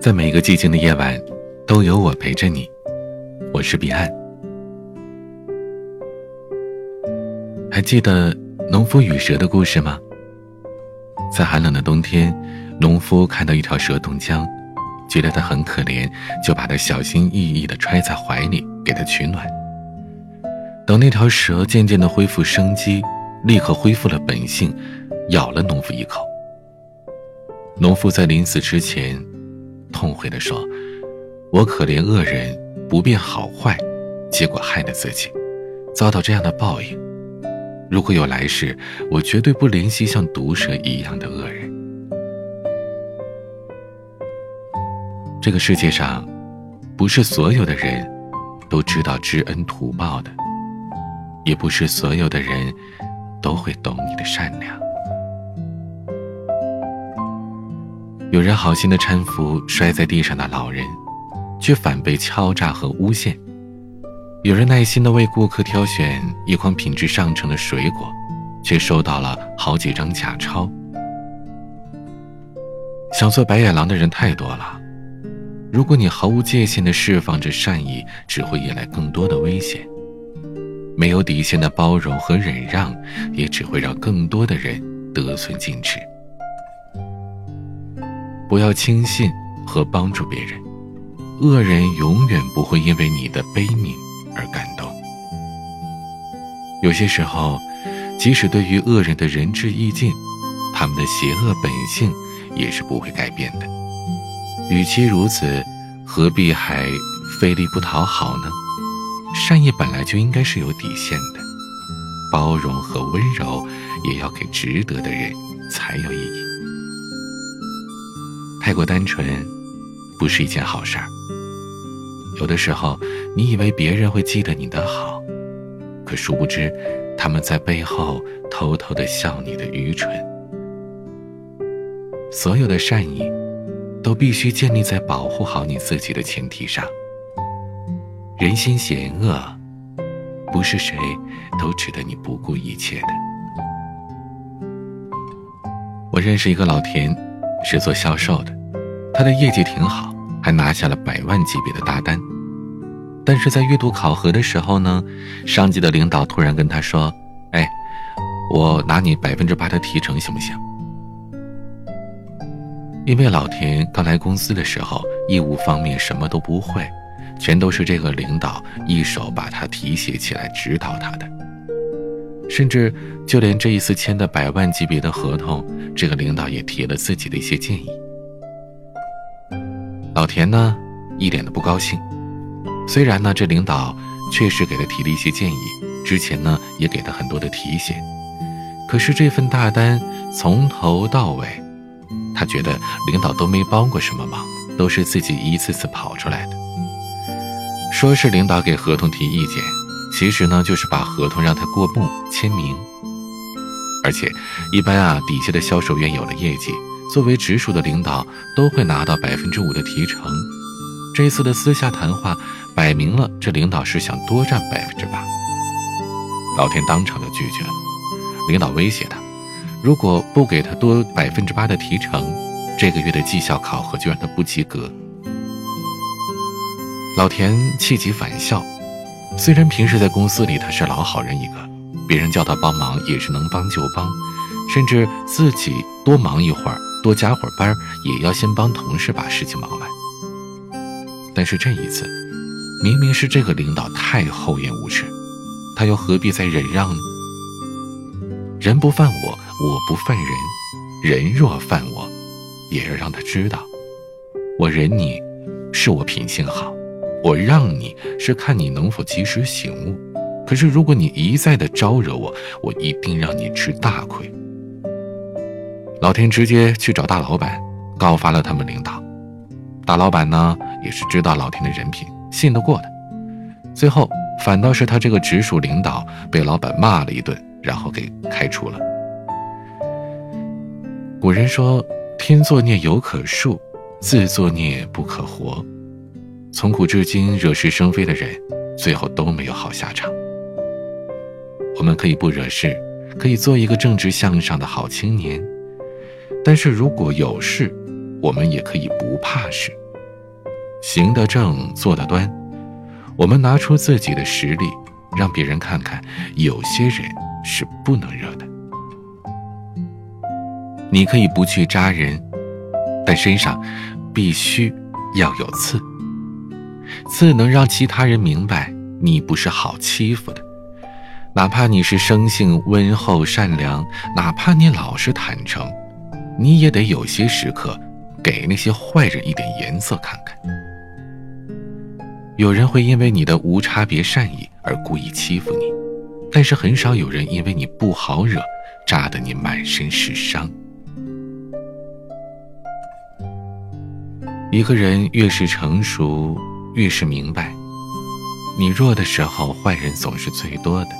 在每一个寂静的夜晚，都有我陪着你。我是彼岸。还记得农夫与蛇的故事吗？在寒冷的冬天，农夫看到一条蛇冻僵，觉得它很可怜，就把它小心翼翼地揣在怀里，给它取暖。等那条蛇渐渐地恢复生机，立刻恢复了本性，咬了农夫一口。农夫在临死之前。痛悔地说：“我可怜恶人，不辨好坏，结果害了自己，遭到这样的报应。如果有来世，我绝对不怜惜像毒蛇一样的恶人。这个世界上，不是所有的人都知道知恩图报的，也不是所有的人都会懂你的善良。”有人好心的搀扶摔在地上的老人，却反被敲诈和诬陷；有人耐心的为顾客挑选一筐品质上乘的水果，却收到了好几张假钞。想做白眼狼的人太多了，如果你毫无界限的释放着善意，只会引来更多的危险；没有底线的包容和忍让，也只会让更多的人得寸进尺。不要轻信和帮助别人，恶人永远不会因为你的悲悯而感动。有些时候，即使对于恶人的仁至义尽，他们的邪恶本性也是不会改变的。与其如此，何必还费力不讨好呢？善意本来就应该是有底线的，包容和温柔也要给值得的人才有意义。太过单纯，不是一件好事儿。有的时候，你以为别人会记得你的好，可殊不知，他们在背后偷偷的笑你的愚蠢。所有的善意，都必须建立在保护好你自己的前提上。人心险恶，不是谁都值得你不顾一切的。我认识一个老田，是做销售的。他的业绩挺好，还拿下了百万级别的大单。但是在月度考核的时候呢，上级的领导突然跟他说：“哎，我拿你百分之八的提成行不行？”因为老田刚来公司的时候，业务方面什么都不会，全都是这个领导一手把他提携起来指导他的。甚至就连这一次签的百万级别的合同，这个领导也提了自己的一些建议。老田呢，一脸的不高兴。虽然呢，这领导确实给他提了一些建议，之前呢也给他很多的提醒，可是这份大单从头到尾，他觉得领导都没帮过什么忙，都是自己一次次跑出来的。说是领导给合同提意见，其实呢就是把合同让他过目签名。而且，一般啊，底下的销售员有了业绩。作为直属的领导，都会拿到百分之五的提成。这次的私下谈话，摆明了这领导是想多占百分之八。老田当场就拒绝了。领导威胁他，如果不给他多百分之八的提成，这个月的绩效考核就让他不及格。老田气急反笑。虽然平时在公司里他是老好人一个，别人叫他帮忙也是能帮就帮，甚至自己多忙一会儿。多加会儿班，也要先帮同事把事情忙完。但是这一次，明明是这个领导太厚颜无耻，他又何必再忍让呢？人不犯我，我不犯人；人若犯我，也要让他知道，我忍你，是我品性好；我让你是看你能否及时醒悟。可是如果你一再的招惹我，我一定让你吃大亏。老田直接去找大老板，告发了他们领导。大老板呢，也是知道老田的人品，信得过的。最后反倒是他这个直属领导被老板骂了一顿，然后给开除了。古人说：“天作孽犹可恕，自作孽不可活。”从古至今惹是生非的人，最后都没有好下场。我们可以不惹事，可以做一个正直向上的好青年。但是如果有事，我们也可以不怕事，行得正，坐得端。我们拿出自己的实力，让别人看看，有些人是不能惹的。你可以不去扎人，但身上必须要有刺。自能让其他人明白你不是好欺负的。哪怕你是生性温厚善良，哪怕你老实坦诚，你也得有些时刻给那些坏人一点颜色看看。有人会因为你的无差别善意而故意欺负你，但是很少有人因为你不好惹，扎得你满身是伤。一个人越是成熟，越是明白，你弱的时候，坏人总是最多的。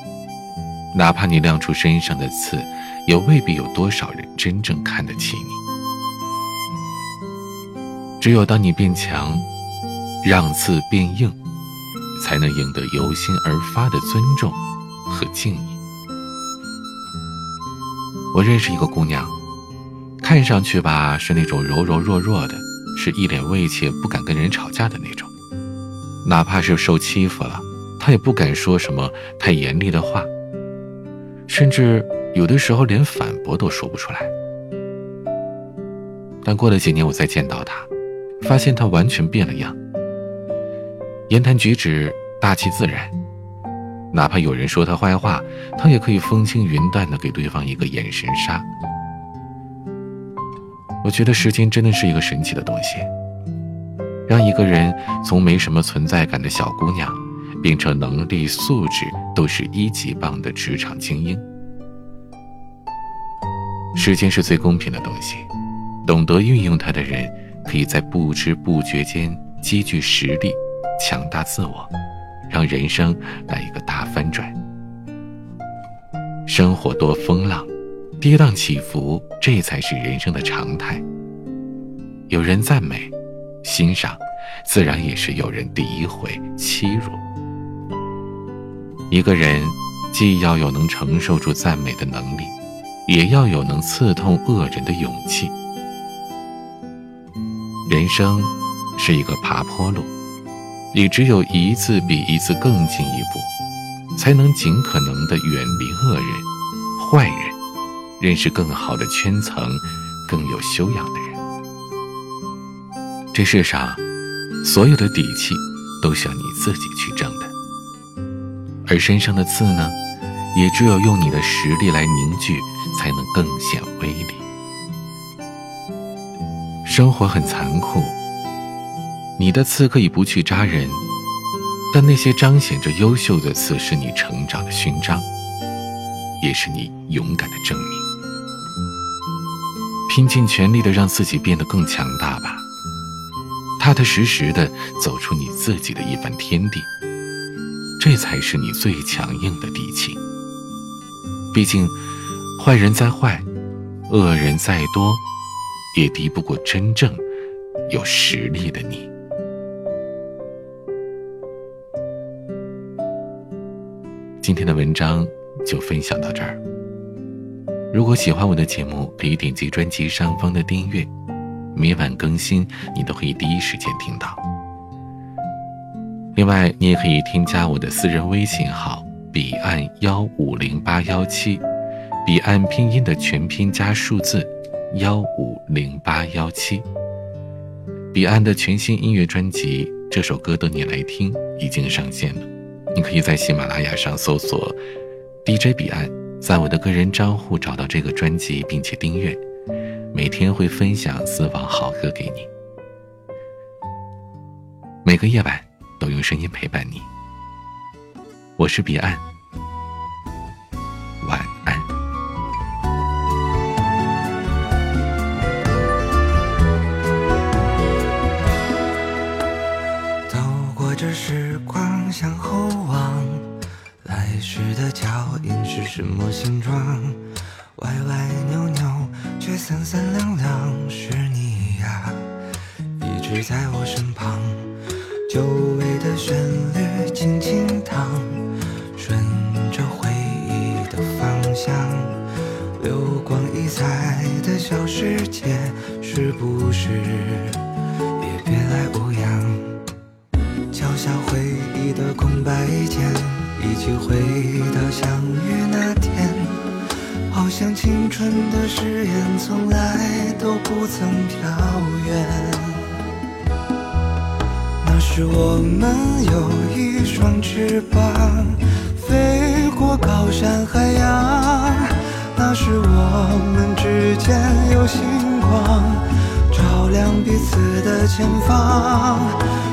哪怕你亮出身上的刺，也未必有多少人真正看得起你。只有当你变强，让刺变硬，才能赢得由心而发的尊重和敬意。我认识一个姑娘，看上去吧是那种柔柔弱弱的，是一脸畏怯，不敢跟人吵架的那种。哪怕是受欺负了，他也不敢说什么太严厉的话。甚至有的时候连反驳都说不出来。但过了几年，我再见到他，发现他完全变了样，言谈举止大气自然，哪怕有人说他坏话，他也可以风轻云淡的给对方一个眼神杀。我觉得时间真的是一个神奇的东西，让一个人从没什么存在感的小姑娘。变成能力素质都是一级棒的职场精英。时间是最公平的东西，懂得运用它的人，可以在不知不觉间积聚实力，强大自我，让人生来一个大翻转。生活多风浪，跌宕起伏，这才是人生的常态。有人赞美、欣赏，自然也是有人诋毁、欺辱。一个人既要有能承受住赞美的能力，也要有能刺痛恶人的勇气。人生是一个爬坡路，你只有一次比一次更进一步，才能尽可能的远离恶人、坏人，认识更好的圈层、更有修养的。这世上，所有的底气，都需要你自己去挣的。而身上的刺呢，也只有用你的实力来凝聚，才能更显威力。生活很残酷，你的刺可以不去扎人，但那些彰显着优秀的刺，是你成长的勋章，也是你勇敢的证明。拼尽全力的让自己变得更强大吧，踏踏实实的走出你自己的一番天地。这才是你最强硬的底气。毕竟，坏人再坏，恶人再多，也敌不过真正有实力的你。今天的文章就分享到这儿。如果喜欢我的节目，可以点击专辑上方的订阅，每晚更新，你都可以第一时间听到。另外，你也可以添加我的私人微信号“彼岸幺五零八幺七”，彼岸拼音的全拼加数字幺五零八幺七。彼岸的全新音乐专辑《这首歌等你来听》已经上线了，你可以在喜马拉雅上搜索 “DJ 彼岸”，在我的个人账户找到这个专辑，并且订阅，每天会分享私房好歌给你。每个夜晚。都用声音陪伴你，我是彼岸，晚安。走过这时光，向后望，来时的脚印是什么形状？三三两两，是你呀，一直在我身旁。久违的旋律轻轻淌，顺着回忆的方向，流光溢彩的小世界，是不是也别来无恙？敲下回忆的空白键，一起回像青春的誓言从来都不曾飘远。那时我们有一双翅膀，飞过高山海洋。那时我们之间有星光，照亮彼此的前方。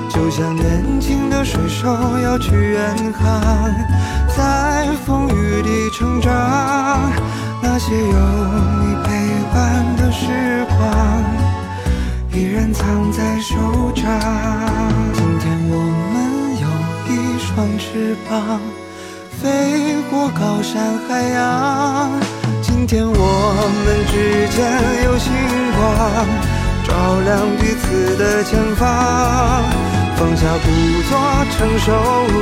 就像年轻的水手要去远航，在风雨里成长。那些有你陪伴的时光，依然藏在手掌。今天我们有一双翅膀，飞过高山海洋。今天我们之间有星光，照亮彼此的前方。放下故作成熟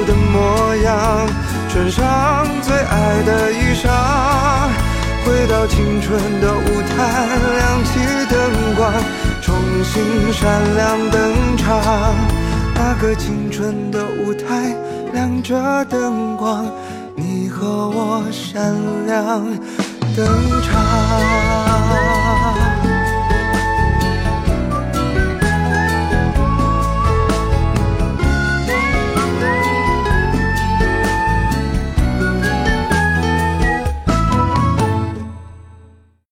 的模样，穿上最爱的衣裳，回到青春的舞台，亮起灯光，重新闪亮登场。那个青春的舞台，亮着灯光，你和我闪亮登场。